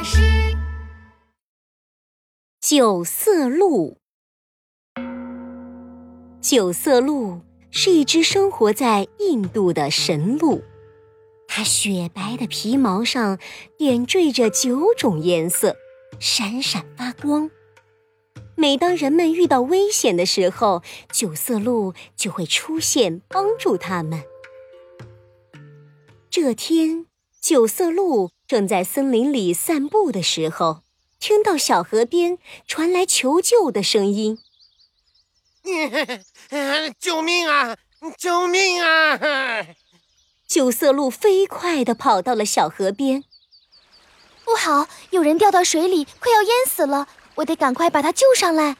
大师。九色鹿，九色鹿是一只生活在印度的神鹿，它雪白的皮毛上点缀着九种颜色，闪闪发光。每当人们遇到危险的时候，九色鹿就会出现帮助他们。这天，九色鹿正在森林里散步的时候，听到小河边传来求救的声音：“ 救命啊！救命啊！”九色鹿飞快地跑到了小河边。不好，有人掉到水里，快要淹死了。我得赶快把他救上来。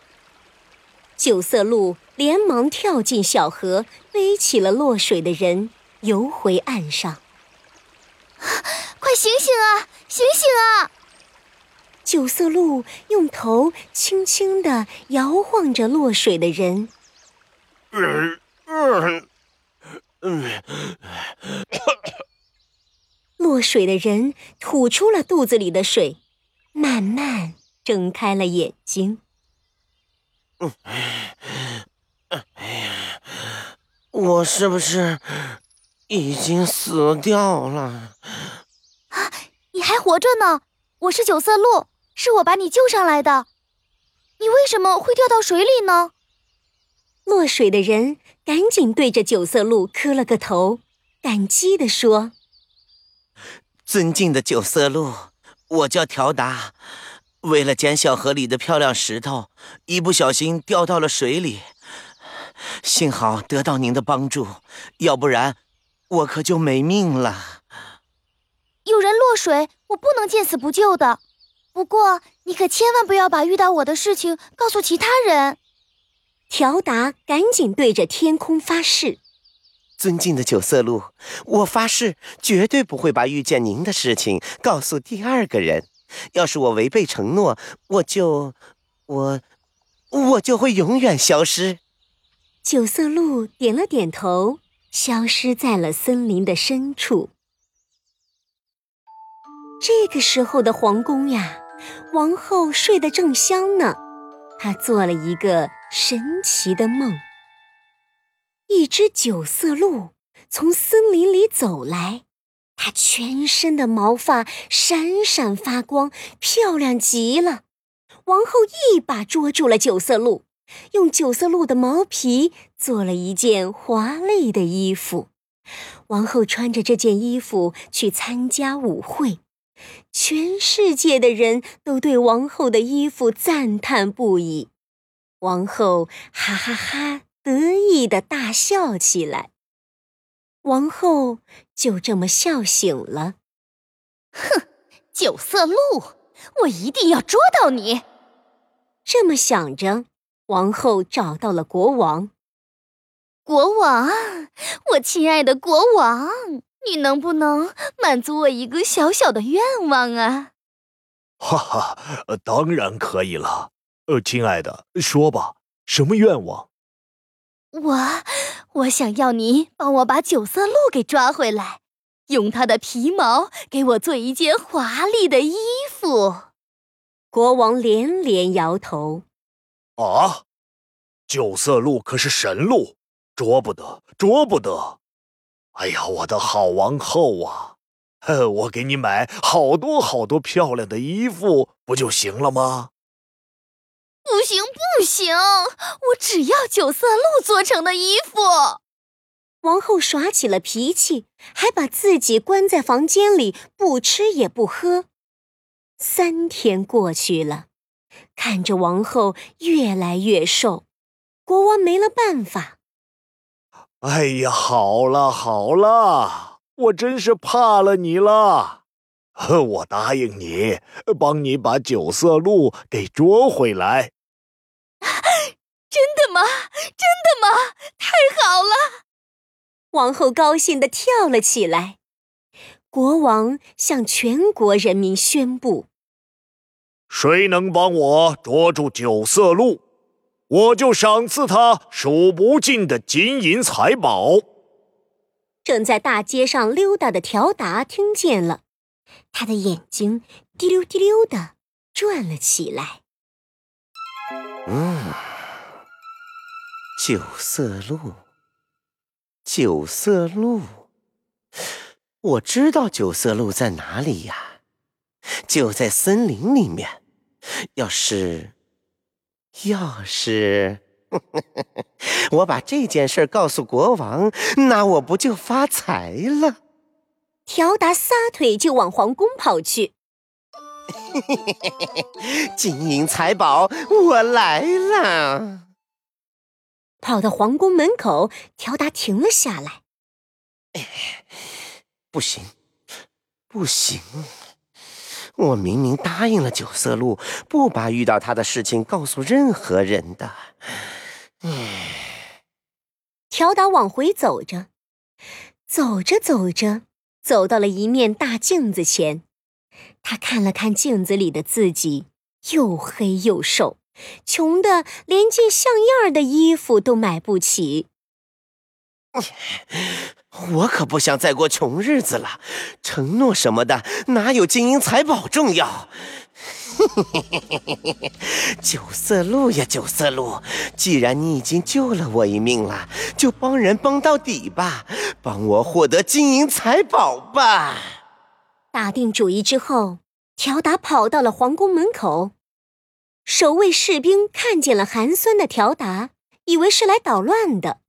九色鹿连忙跳进小河，背起了落水的人，游回岸上。快醒醒啊！醒醒啊！九色鹿用头轻轻地摇晃着落水的人。落水的人吐出了肚子里的水，慢慢。睁开了眼睛。哎呀，我是不是已经死掉了？啊，你还活着呢！我是九色鹿，是我把你救上来的。你为什么会掉到水里呢？落水的人赶紧对着九色鹿磕了个头，感激地说：“尊敬的九色鹿，我叫条达。”为了捡小河里的漂亮石头，一不小心掉到了水里，幸好得到您的帮助，要不然我可就没命了。有人落水，我不能见死不救的。不过你可千万不要把遇到我的事情告诉其他人。条达赶紧对着天空发誓：“尊敬的九色鹿，我发誓绝对不会把遇见您的事情告诉第二个人。”要是我违背承诺，我就，我，我就会永远消失。九色鹿点了点头，消失在了森林的深处。这个时候的皇宫呀，王后睡得正香呢。她做了一个神奇的梦：一只九色鹿从森林里走来。它全身的毛发闪闪发光，漂亮极了。王后一把捉住了九色鹿，用九色鹿的毛皮做了一件华丽的衣服。王后穿着这件衣服去参加舞会，全世界的人都对王后的衣服赞叹不已。王后哈哈哈得意的大笑起来。王后就这么笑醒了。哼，九色鹿，我一定要捉到你！这么想着，王后找到了国王。国王，我亲爱的国王，你能不能满足我一个小小的愿望啊？哈哈，当然可以了。呃，亲爱的，说吧，什么愿望？我。我想要你帮我把九色鹿给抓回来，用它的皮毛给我做一件华丽的衣服。国王连连摇头：“啊，九色鹿可是神鹿，捉不得，捉不得！哎呀，我的好王后啊，我给你买好多好多漂亮的衣服，不就行了吗？”不行不行，我只要九色鹿做成的衣服。王后耍起了脾气，还把自己关在房间里，不吃也不喝。三天过去了，看着王后越来越瘦，国王没了办法。哎呀，好了好了，我真是怕了你了。我答应你，帮你把九色鹿给捉回来。真的吗？真的吗？太好了！王后高兴的跳了起来。国王向全国人民宣布：谁能帮我捉住九色鹿，我就赏赐他数不尽的金银财宝。正在大街上溜达的条达听见了，他的眼睛滴溜滴溜的转了起来。嗯，九色鹿，九色鹿，我知道九色鹿在哪里呀，就在森林里面。要是，要是，我把这件事告诉国王，那我不就发财了？条达撒腿就往皇宫跑去。金银财宝，我来了！跑到皇宫门口，条达停了下来。不行，不行！我明明答应了九色鹿，不把遇到他的事情告诉任何人的。唉，条达往回走着，走着走着。走到了一面大镜子前，他看了看镜子里的自己，又黑又瘦，穷的连件像样的衣服都买不起。我可不想再过穷日子了，承诺什么的哪有金银财宝重要？九色鹿呀，九色鹿，既然你已经救了我一命了，就帮人帮到底吧，帮我获得金银财宝吧。打定主意之后，条达跑到了皇宫门口。守卫士兵看见了寒酸的条达，以为是来捣乱的。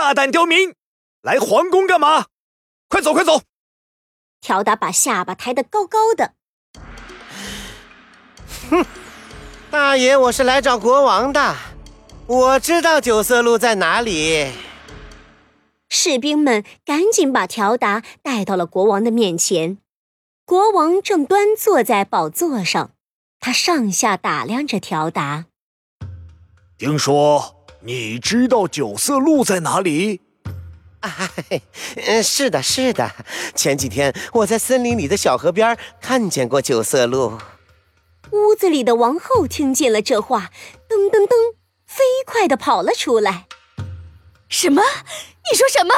大胆刁民，来皇宫干嘛？快走，快走！条达把下巴抬得高高的。哼，大爷，我是来找国王的。我知道九色鹿在哪里。士兵们赶紧把条达带到了国王的面前。国王正端坐在宝座上，他上下打量着条达。听说你知道九色鹿在哪里？啊，嗯，是的，是的。前几天我在森林里的小河边看见过九色鹿。屋子里的王后听见了这话，噔噔噔，飞快地跑了出来。什么？你说什么？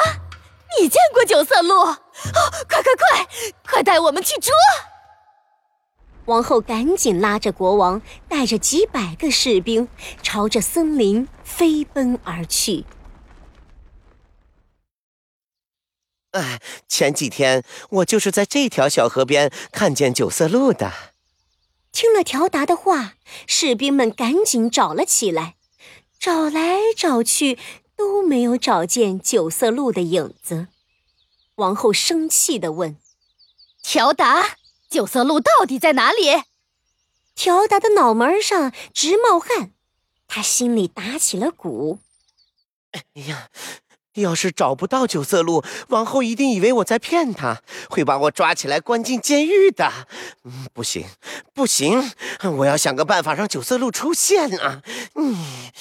你见过九色鹿？哦，快快快，快带我们去捉！王后赶紧拉着国王，带着几百个士兵，朝着森林飞奔而去。哎，前几天我就是在这条小河边看见九色鹿的。听了条达的话，士兵们赶紧找了起来，找来找去都没有找见九色鹿的影子。王后生气地问：“条达，九色鹿到底在哪里？”条达的脑门上直冒汗，他心里打起了鼓。哎呀！要是找不到九色鹿，王后一定以为我在骗她，会把我抓起来关进监狱的。嗯，不行，不行，我要想个办法让九色鹿出现啊！嗯。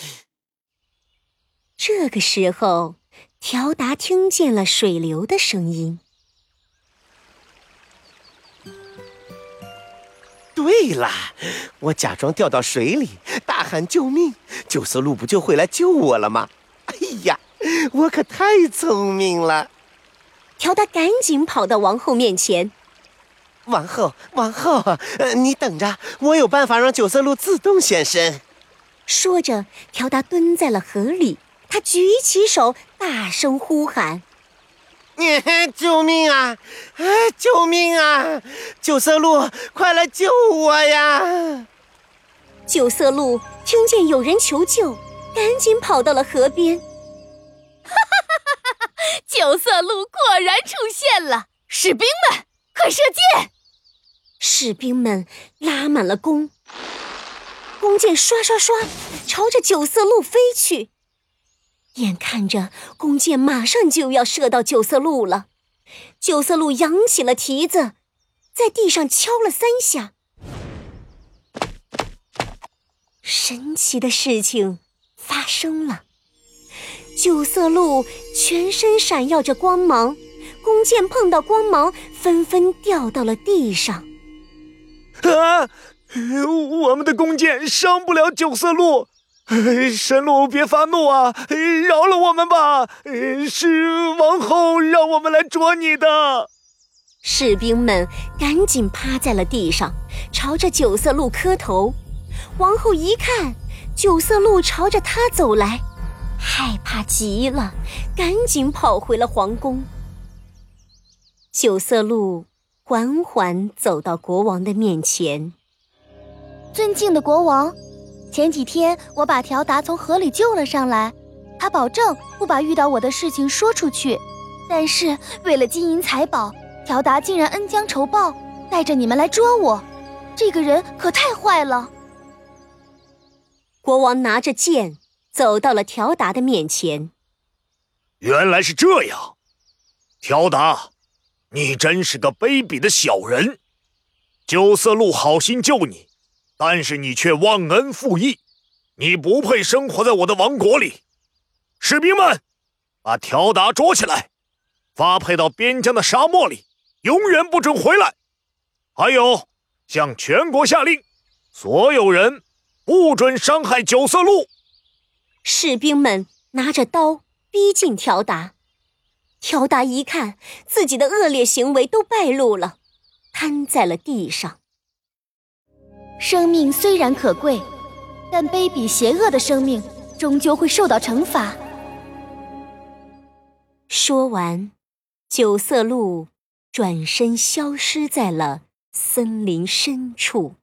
这个时候，条达听见了水流的声音。对了，我假装掉到水里，大喊救命，九色鹿不就会来救我了吗？哎呀！我可太聪明了！条达赶紧跑到王后面前。王后，王后，呃，你等着，我有办法让九色鹿自动现身。说着，条达蹲在了河里，他举起手，大声呼喊：“你 救命啊！救命啊！九色鹿，快来救我呀！”九色鹿听见有人求救，赶紧跑到了河边。哈哈哈！哈九色鹿果然出现了！士兵们，快射箭！士兵们拉满了弓，弓箭刷刷刷朝着九色鹿飞去。眼看着弓箭马上就要射到九色鹿了，九色鹿扬起了蹄子，在地上敲了三下。神奇的事情发生了。九色鹿全身闪耀着光芒，弓箭碰到光芒，纷纷掉到了地上。啊！我们的弓箭伤不了九色鹿，神鹿别发怒啊！饶了我们吧！是王后让我们来捉你的。士兵们赶紧趴在了地上，朝着九色鹿磕头。王后一看九色鹿朝着她走来，害怕极了，赶紧跑回了皇宫。九色鹿缓缓走到国王的面前，尊敬的国王，前几天我把条达从河里救了上来，他保证不把遇到我的事情说出去，但是为了金银财宝。条达竟然恩将仇报，带着你们来捉我，这个人可太坏了。国王拿着剑走到了条达的面前。原来是这样，条达，你真是个卑鄙的小人。九色鹿好心救你，但是你却忘恩负义，你不配生活在我的王国里。士兵们，把条达捉起来，发配到边疆的沙漠里。永远不准回来！还有，向全国下令，所有人不准伤害九色鹿。士兵们拿着刀逼近条达，条达一看自己的恶劣行为都败露了，瘫在了地上。生命虽然可贵，但卑鄙邪恶的生命终究会受到惩罚。说完，九色鹿。转身消失在了森林深处。